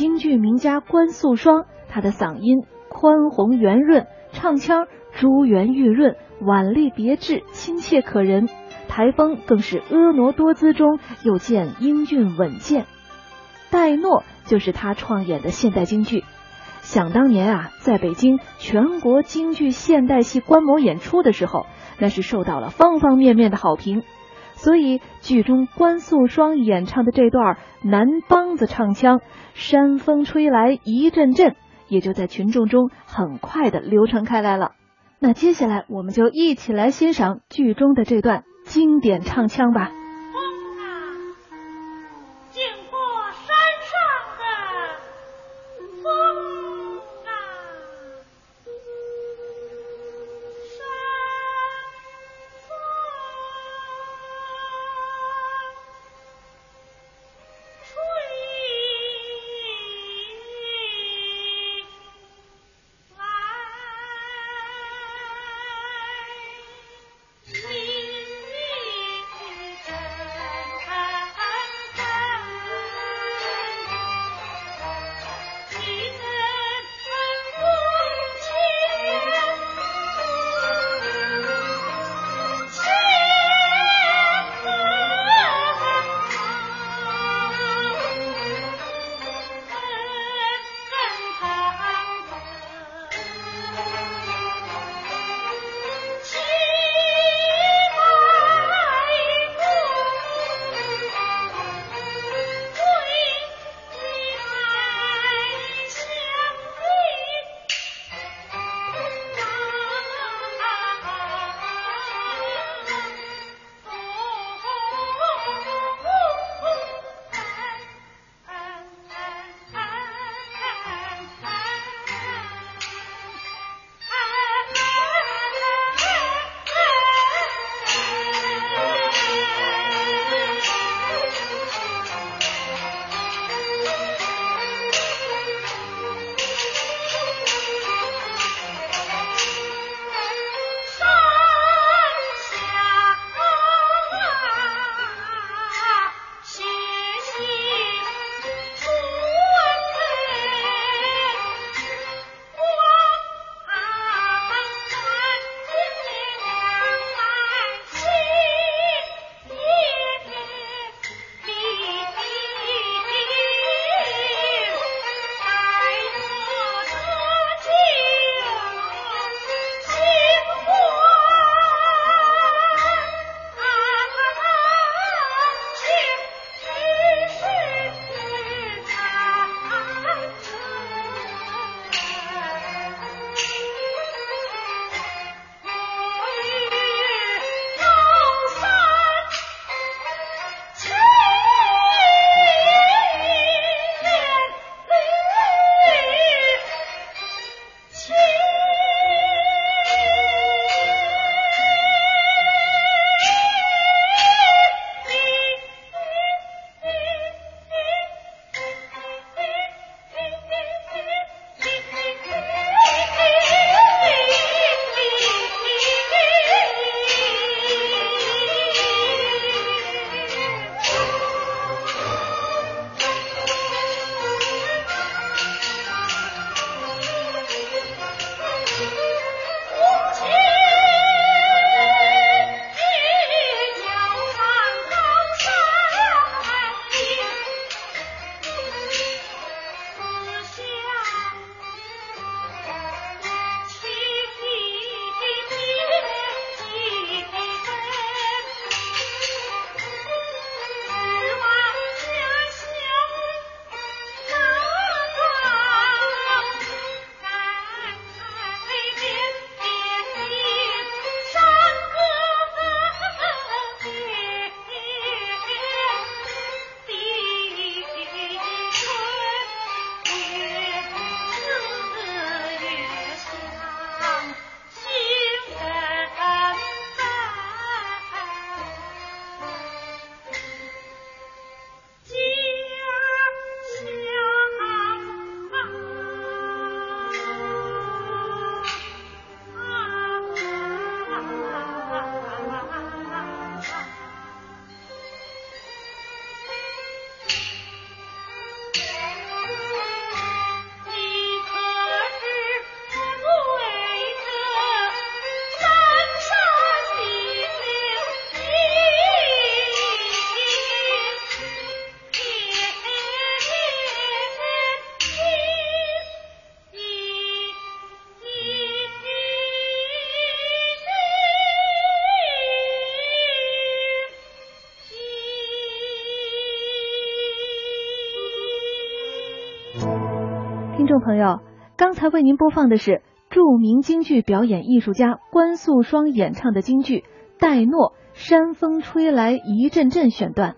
京剧名家关素霜，她的嗓音宽宏圆润，唱腔珠圆玉润，婉丽别致，亲切可人。台风更是婀娜多姿中又见英俊稳健。戴诺就是他创演的现代京剧。想当年啊，在北京全国京剧现代戏观摩演出的时候，那是受到了方方面面的好评。所以剧中关素霜演唱的这段南梆子唱腔“山风吹来一阵阵”，也就在群众中很快的流传开来了。那接下来我们就一起来欣赏剧中的这段经典唱腔吧。听众朋友，刚才为您播放的是著名京剧表演艺术家关素霜演唱的京剧《戴诺山风吹来一阵阵》选段。